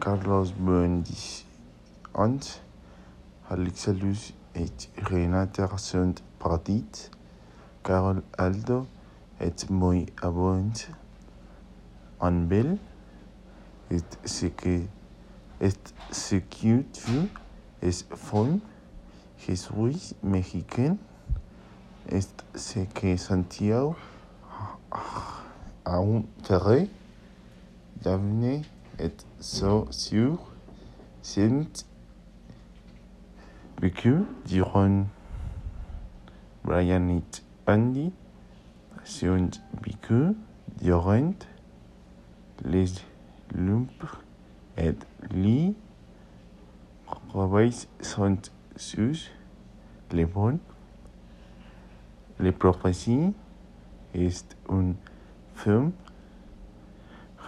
Carlos Bendis Hans, Alexalus et Renata sunt partits. Carol Aldo et moi abond en bel et ce que est es fond Jesús mexicain est ce que Santiago a un terrain d'avenir et so sur sent vécu durant Brian et Andy sunt vécu durant les lumpes et les travails sont sus les bons les prophéties est un film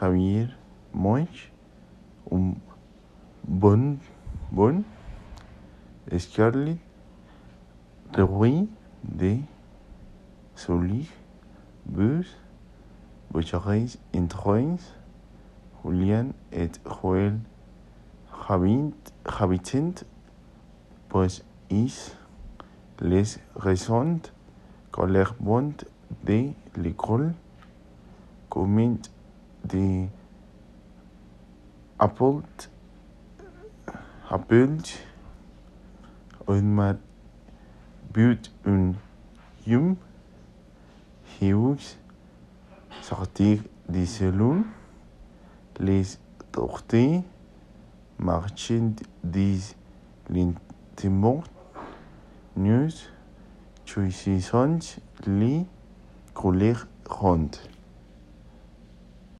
Javier Monch un bon bon Scarlett le roi de Solis Bus Bucharest Introins Julian et Joel habitant pues is les raisons colères de l'école comment de Apple un mat but un yum Hughes sortir des cellules les torter marchand des l'intimement news choisissons les couleurs rondes